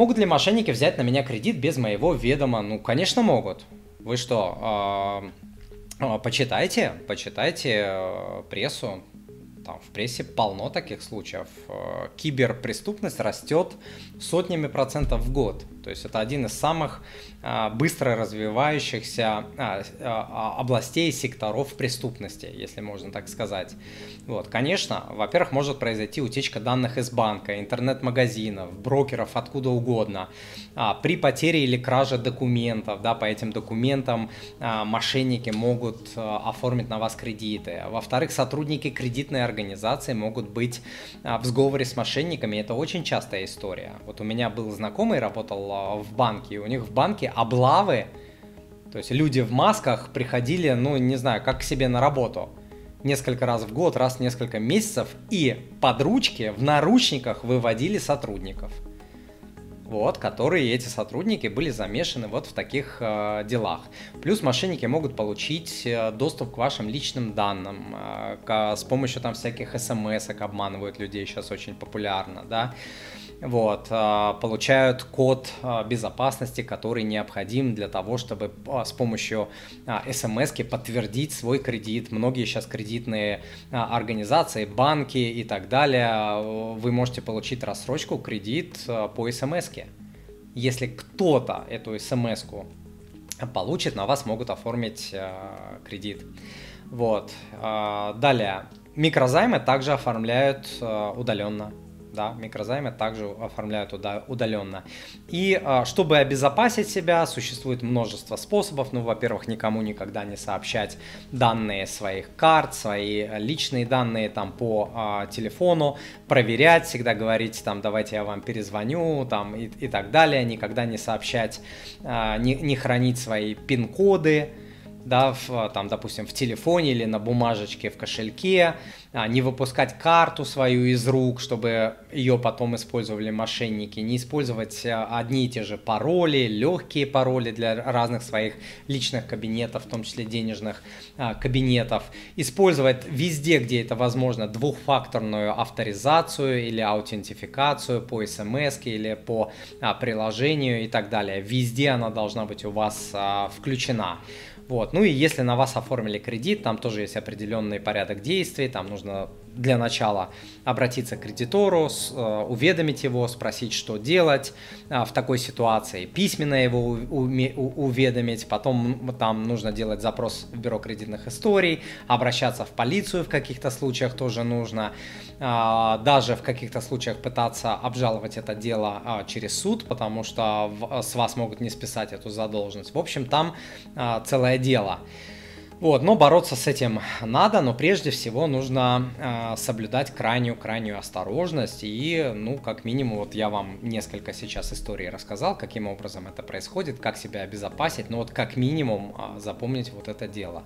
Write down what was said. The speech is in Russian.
могут ли мошенники взять на меня кредит без моего ведома? Ну, конечно, могут. Вы что, э, почитайте, почитайте э, прессу, там в прессе полно таких случаев. Э, киберпреступность растет сотнями процентов в год. То есть это один из самых а, быстро развивающихся а, а, областей секторов преступности, если можно так сказать. Вот, конечно, во-первых, может произойти утечка данных из банка, интернет-магазинов, брокеров, откуда угодно. При потере или краже документов, да, по этим документам мошенники могут оформить на вас кредиты. Во-вторых, сотрудники кредитной организации могут быть в сговоре с мошенниками. Это очень частая история. Вот у меня был знакомый, работал в банке, и у них в банке облавы, то есть люди в масках приходили, ну, не знаю, как к себе на работу. Несколько раз в год, раз в несколько месяцев, и под ручки в наручниках выводили сотрудников. Вот, которые эти сотрудники были замешаны вот в таких э, делах. Плюс мошенники могут получить э, доступ к вашим личным данным э, к, с помощью там всяких смс обманывают людей сейчас очень популярно, да вот, а, получают код а, безопасности, который необходим для того, чтобы а, с помощью смс подтвердить свой кредит. Многие сейчас кредитные организации, банки и так далее, вы можете получить рассрочку, кредит по смс. Если кто-то эту смс получит, на вас могут оформить кредит. Вот. Далее. Микрозаймы также оформляют удаленно да, микрозаймы также оформляют удаленно. И а, чтобы обезопасить себя, существует множество способов. Ну, во-первых, никому никогда не сообщать данные своих карт, свои личные данные там по а, телефону, проверять, всегда говорить там, давайте я вам перезвоню, там и, и так далее, никогда не сообщать, а, не, не хранить свои пин-коды, да, в, там, допустим, в телефоне или на бумажечке в кошельке, а, не выпускать карту свою из рук, чтобы ее потом использовали мошенники, не использовать а, одни и те же пароли, легкие пароли для разных своих личных кабинетов, в том числе денежных а, кабинетов, использовать везде, где это возможно, двухфакторную авторизацию или аутентификацию по смс или по приложению и так далее. Везде она должна быть у вас включена. Вот. Ну и если на вас оформили кредит, там тоже есть определенный порядок действий, там нужно для начала обратиться к кредитору, э, уведомить его, спросить, что делать э, в такой ситуации, письменно его уведомить, потом там нужно делать запрос в бюро кредитных историй, обращаться в полицию в каких-то случаях тоже нужно, э, даже в каких-то случаях пытаться обжаловать это дело через суд, потому что с вас могут не списать эту задолженность. В общем, там целое дело. Вот, но бороться с этим надо, но прежде всего нужно э, соблюдать крайнюю-крайнюю осторожность и, ну, как минимум, вот я вам несколько сейчас историй рассказал, каким образом это происходит, как себя обезопасить, но вот как минимум э, запомнить вот это дело.